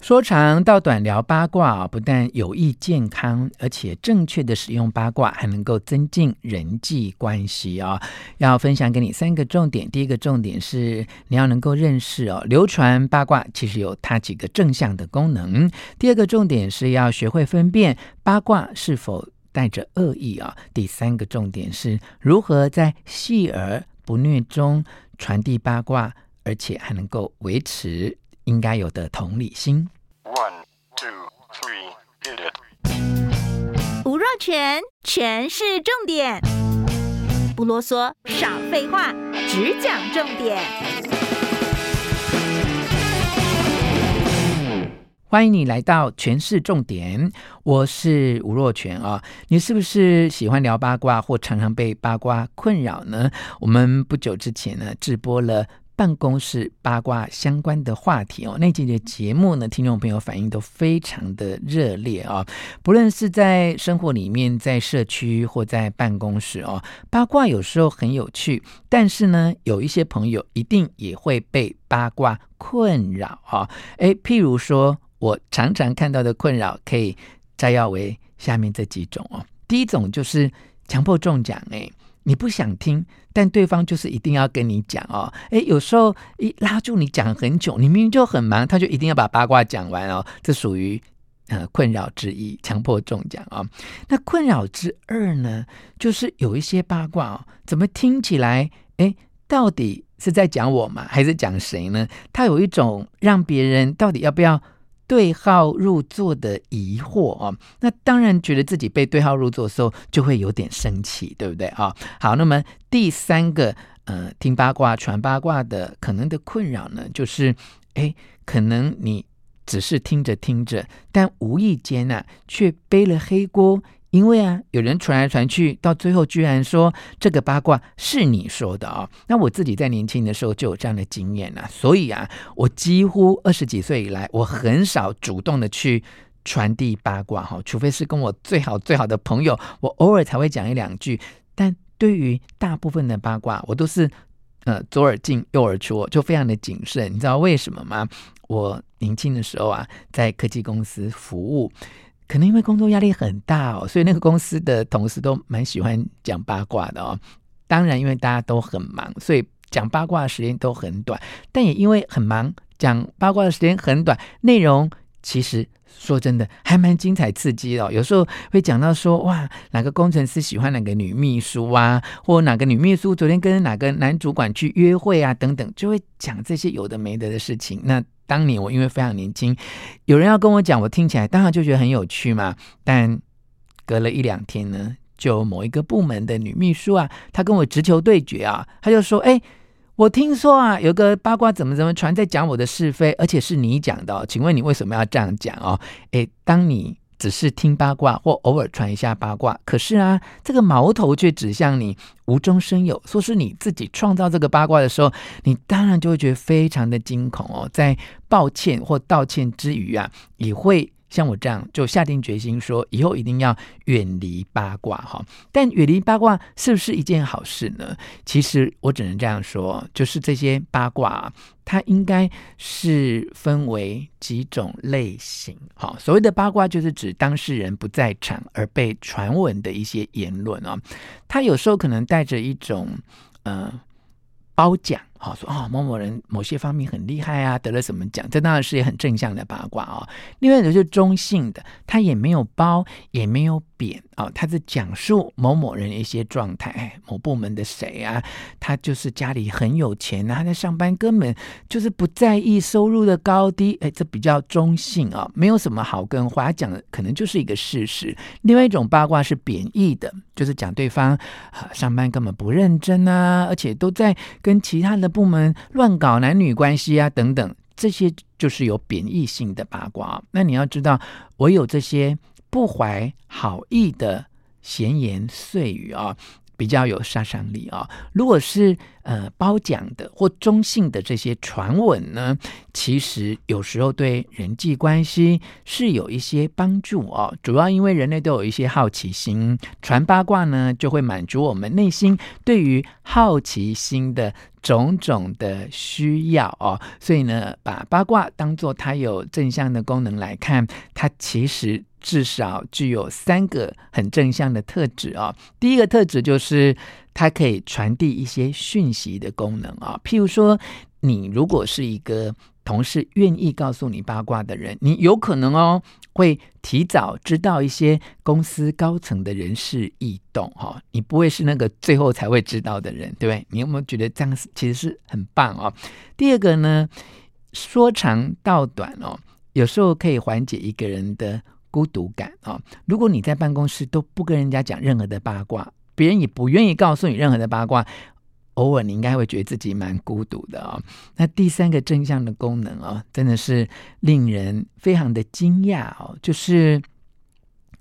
说长道短聊八卦，不但有益健康，而且正确的使用八卦还能够增进人际关系啊！要分享给你三个重点。第一个重点是你要能够认识哦，流传八卦其实有它几个正向的功能。第二个重点是要学会分辨八卦是否带着恶意啊。第三个重点是如何在细而不虐中传递八卦，而且还能够维持。应该有的同理心。One, two, three, hit it. 吴若全，全是重点，不啰嗦，少废话，只讲重点。欢迎你来到全市重点，我是吴若全啊。你是不是喜欢聊八卦，或常常被八卦困扰呢？我们不久之前呢，直播了。办公室八卦相关的话题哦，那集的节目呢，听众朋友反应都非常的热烈啊、哦。不论是在生活里面，在社区或在办公室哦，八卦有时候很有趣，但是呢，有一些朋友一定也会被八卦困扰啊、哦。譬如说，我常常看到的困扰，可以摘要为下面这几种哦。第一种就是强迫中奖，诶。你不想听，但对方就是一定要跟你讲哦。诶，有时候一拉住你讲很久，你明明就很忙，他就一定要把八卦讲完哦。这属于呃困扰之一，强迫中奖啊、哦。那困扰之二呢，就是有一些八卦哦，怎么听起来，诶，到底是在讲我吗？还是讲谁呢？他有一种让别人到底要不要？对号入座的疑惑哦，那当然觉得自己被对号入座的时候，就会有点生气，对不对啊？好，那么第三个，呃，听八卦、传八卦的可能的困扰呢，就是，哎，可能你只是听着听着，但无意间呢、啊，却背了黑锅。因为啊，有人传来传去，到最后居然说这个八卦是你说的啊、那我自己在年轻的时候就有这样的经验啊，所以啊，我几乎二十几岁以来，我很少主动的去传递八卦哈，除非是跟我最好最好的朋友，我偶尔才会讲一两句。但对于大部分的八卦，我都是呃左耳进右耳出，就非常的谨慎。你知道为什么吗？我年轻的时候啊，在科技公司服务。可能因为工作压力很大哦，所以那个公司的同事都蛮喜欢讲八卦的哦。当然，因为大家都很忙，所以讲八卦的时间都很短。但也因为很忙，讲八卦的时间很短，内容其实说真的还蛮精彩刺激的哦。有时候会讲到说，哇，哪个工程师喜欢哪个女秘书啊，或哪个女秘书昨天跟哪个男主管去约会啊，等等，就会讲这些有的没的的事情。那当年我因为非常年轻，有人要跟我讲，我听起来当然就觉得很有趣嘛。但隔了一两天呢，就某一个部门的女秘书啊，她跟我直球对决啊，她就说：“哎，我听说啊，有个八卦怎么怎么传，在讲我的是非，而且是你讲的哦，请问你为什么要这样讲哦？哎，当你。”只是听八卦或偶尔传一下八卦，可是啊，这个矛头却指向你，无中生有，说是你自己创造这个八卦的时候，你当然就会觉得非常的惊恐哦。在抱歉或道歉之余啊，也会。像我这样就下定决心说，以后一定要远离八卦哈。但远离八卦是不是一件好事呢？其实我只能这样说，就是这些八卦，它应该是分为几种类型。好，所谓的八卦就是指当事人不在场而被传闻的一些言论啊。它有时候可能带着一种呃褒奖。好说哦，某某人某些方面很厉害啊，得了什么奖？这当然是也很正向的八卦哦。另外一种就是中性的，他也没有褒，也没有贬哦，他是讲述某某人一些状态。某部门的谁啊，他就是家里很有钱啊，他在上班根本就是不在意收入的高低。哎，这比较中性啊，哦，没有什么好跟坏，讲的可能就是一个事实。另外一种八卦是贬义的，就是讲对方啊上班根本不认真啊，而且都在跟其他的。部门乱搞男女关系啊，等等，这些就是有贬义性的八卦。那你要知道，我有这些不怀好意的闲言碎语啊。比较有杀伤力啊！如果是呃褒奖的或中性的这些传闻呢，其实有时候对人际关系是有一些帮助哦。主要因为人类都有一些好奇心，传八卦呢就会满足我们内心对于好奇心的种种的需要哦。所以呢，把八卦当作它有正向的功能来看，它其实。至少具有三个很正向的特质啊、哦。第一个特质就是它可以传递一些讯息的功能啊、譬如说，你如果是一个同事愿意告诉你八卦的人，你有可能哦会提早知道一些公司高层的人事异动哈、哦。你不会是那个最后才会知道的人，对不对？你有没有觉得这样其实是很棒哦？第二个呢，说长道短哦，有时候可以缓解一个人的。孤独感啊、如果你在办公室都不跟人家讲任何的八卦，别人也不愿意告诉你任何的八卦，偶尔你应该会觉得自己蛮孤独的啊、那第三个正向的功能啊、真的是令人非常的惊讶哦，就是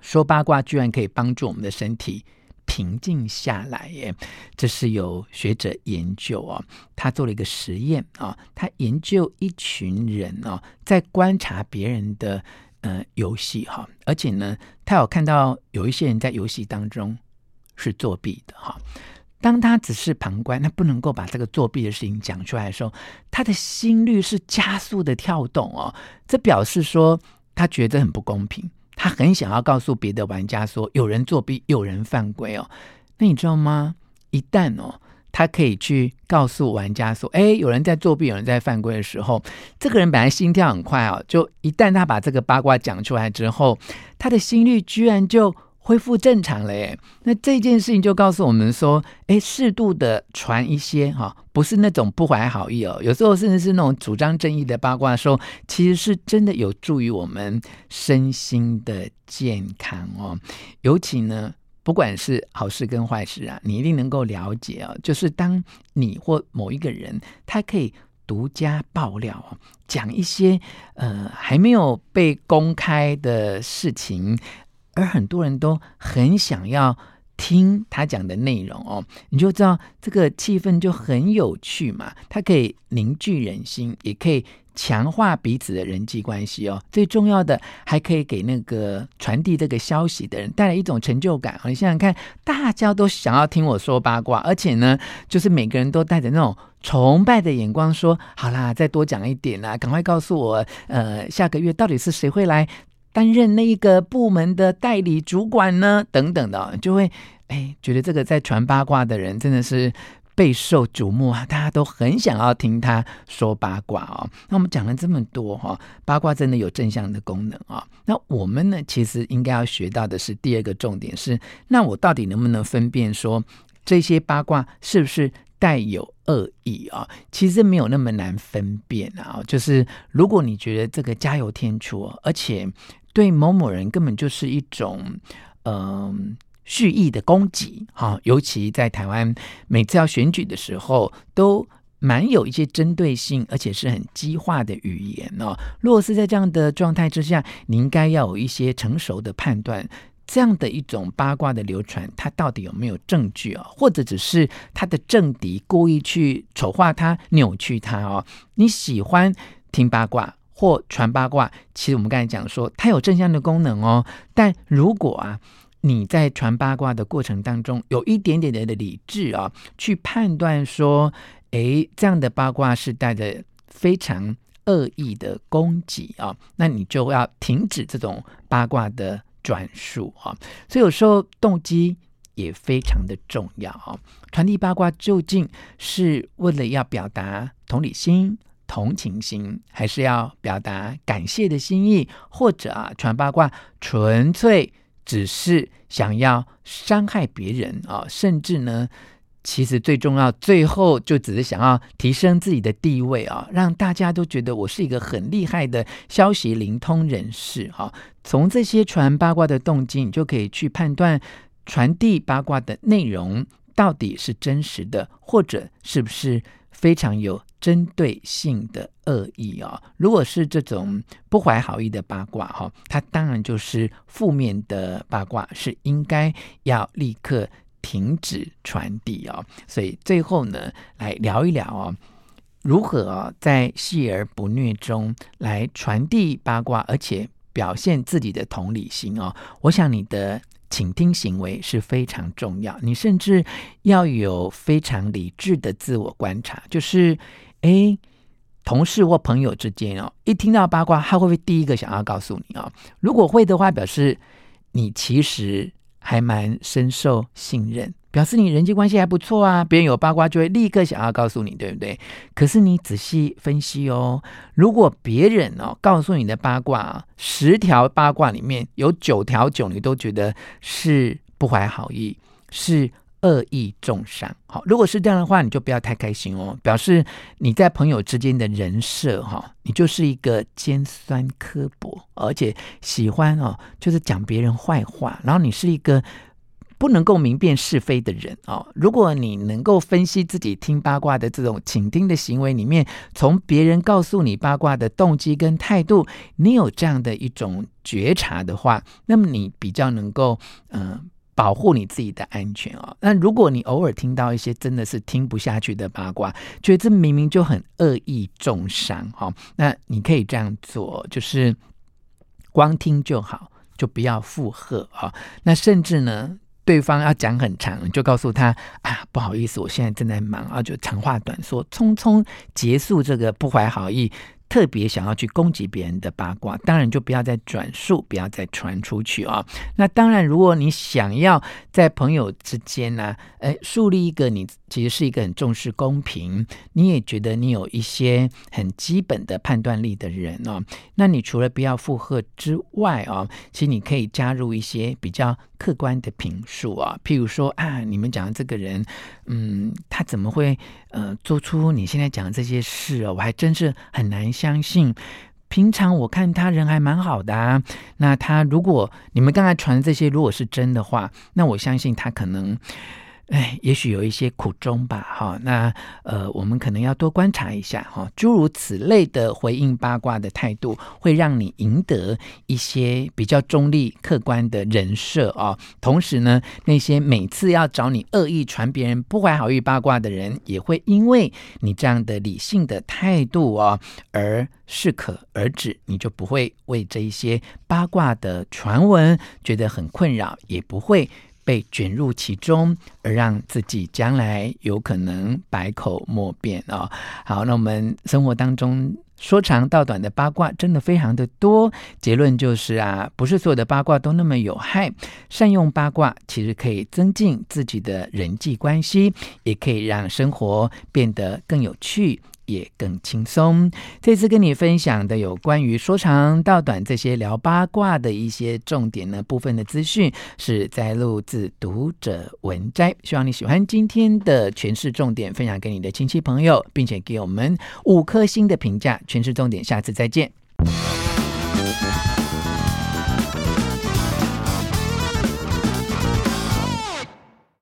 说八卦居然可以帮助我们的身体平静下来耶！这是有学者研究哦，他做了一个实验啊、他研究一群人哦，在观察别人的。呃，游戏哈，而且呢，他有看到有一些人在游戏当中是作弊的哈。当他只是旁观，他不能够把这个作弊的事情讲出来的时候，他的心率是加速的跳动哦。这表示说他觉得很不公平，他很想要告诉别的玩家说有人作弊，有人犯规哦。那你知道吗？一旦哦。他可以去告诉玩家说：“哎，有人在作弊，有人在犯规的时候，这个人本来心跳很快哦，就一旦他把这个八卦讲出来之后，他的心率居然就恢复正常了耶。那这件事情就告诉我们说：哎，适度的传一些哈，不是那种不怀好意哦，有时候甚至是那种主张正义的八卦的时候，其实是真的有助于我们身心的健康哦，尤其呢。”不管是好事跟坏事啊，你一定能够了解啊。就是当你或某一个人，他可以独家爆料，讲一些呃还没有被公开的事情，而很多人都很想要听他讲的内容哦，你就知道这个气氛就很有趣嘛。它可以凝聚人心，也可以。强化彼此的人际关系哦，最重要的还可以给那个传递这个消息的人带来一种成就感。你想想看，大家都想要听我说八卦，而且呢，就是每个人都带着那种崇拜的眼光说：“好啦，再多讲一点啦，赶快告诉我，呃，下个月到底是谁会来担任那一个部门的代理主管呢？”等等的，就会哎，觉得这个在传八卦的人真的是。备受瞩目啊！大家都很想要听他说八卦哦。那我们讲了这么多哈，八卦真的有正向的功能啊。那我们呢，其实应该要学到的是第二个重点是：那我到底能不能分辨说这些八卦是不是带有恶意啊？其实没有那么难分辨啊。就是如果你觉得这个加油添醋，而且对某某人根本就是一种嗯。蓄意的攻击，哈，尤其在台湾，每次要选举的时候，都蛮有一些针对性，而且是很激化的语言哦。如果是在这样的状态之下，你应该要有一些成熟的判断，这样的一种八卦的流传，它到底有没有证据啊？或者只是他的政敌故意去丑化他、扭曲他哦？你喜欢听八卦或传八卦，其实我们刚才讲说，它有正向的功能哦。但如果啊，你在传八卦的过程当中，有一点点的理智啊，去判断说，诶，这样的八卦是带着非常恶意的攻击啊，那你就要停止这种八卦的转述啊。所以有时候动机也非常的重要啊。传递八卦究竟是为了要表达同理心、同情心，还是要表达感谢的心意，或者啊，传八卦纯粹只是想要伤害别人啊，甚至呢，其实最重要，最后就只是想要提升自己的地位啊，让大家都觉得我是一个很厉害的消息灵通人士哈。从这些传八卦的动机，你就可以去判断传递八卦的内容到底是真实的，或者是不是非常有针对性的恶意哦。如果是这种不怀好意的八卦哈，它当然就是负面的八卦，是应该要立刻停止传递哦。所以最后呢，来聊一聊哦，如何在细而不虐中来传递八卦，而且表现自己的同理心哦。我想你的。倾听行为是非常重要，你甚至要有非常理智的自我观察，就是，诶，同事或朋友之间哦，一听到八卦，他会不会第一个想要告诉你哦？如果会的话，表示你其实还蛮深受信任。表示你人际关系还不错啊，别人有八卦就会立刻想要告诉你，对不对？可是你仔细分析哦，如果别人哦告诉你的八卦，十条八卦里面有九条九你都觉得是不怀好意，是恶意中伤。好，如果是这样的话，你就不要太开心哦，表示你在朋友之间的人设哈，你就是一个尖酸刻薄，而且喜欢哦，就是讲别人坏话，然后你是一个。不能够明辨是非的人哦，如果你能够分析自己听八卦的这种倾听的行为里面，从别人告诉你八卦的动机跟态度，你有这样的一种觉察的话，那么你比较能够嗯、保护你自己的安全哦。那如果你偶尔听到一些真的是听不下去的八卦，觉得这明明就很恶意中伤哈、哦，那你可以这样做，就是光听就好，就不要附和啊、哦。那甚至呢，对方要讲很长，你就告诉他啊，不好意思，我现在正在忙啊，就长话短说，匆匆结束这个不怀好意。特别想要去攻击别人的八卦，当然就不要再转述，不要再传出去啊、那当然，如果你想要在朋友之间呢、啊，呃，树立一个你其实是一个很重视公平，你也觉得你有一些很基本的判断力的人哦，那你除了不要附和之外啊、哦，其实你可以加入一些比较客观的评述啊，譬如说啊，你们讲的这个人，嗯，他怎么会呃做出你现在讲的这些事哦？我还真是很难。相信平常我看他人还蛮好的啊，那他如果你们刚才传的这些如果是真的话，那我相信他可能。哎，也许有一些苦衷吧，哈。那呃，我们可能要多观察一下，哈。诸如此类的回应八卦的态度，会让你赢得一些比较中立、客观的人设啊。同时呢，那些每次要找你恶意传别人不怀好意八卦的人，也会因为你这样的理性的态度哦，而适可而止。你就不会为这一些八卦的传闻觉得很困扰，也不会。被卷入其中，而让自己将来有可能百口莫辩啊、哦！好，那我们生活当中说长道短的八卦真的非常的多。结论就是啊，不是所有的八卦都那么有害。善用八卦，其实可以增进自己的人际关系，也可以让生活变得更有趣。也更轻松。这次跟你分享的有关于说长道短这些聊八卦的一些重点呢，部分的资讯是在录自读者文摘。希望你喜欢今天的诠释重点，分享给你的亲戚朋友，并且给我们五颗星的评价。诠释重点，下次再见。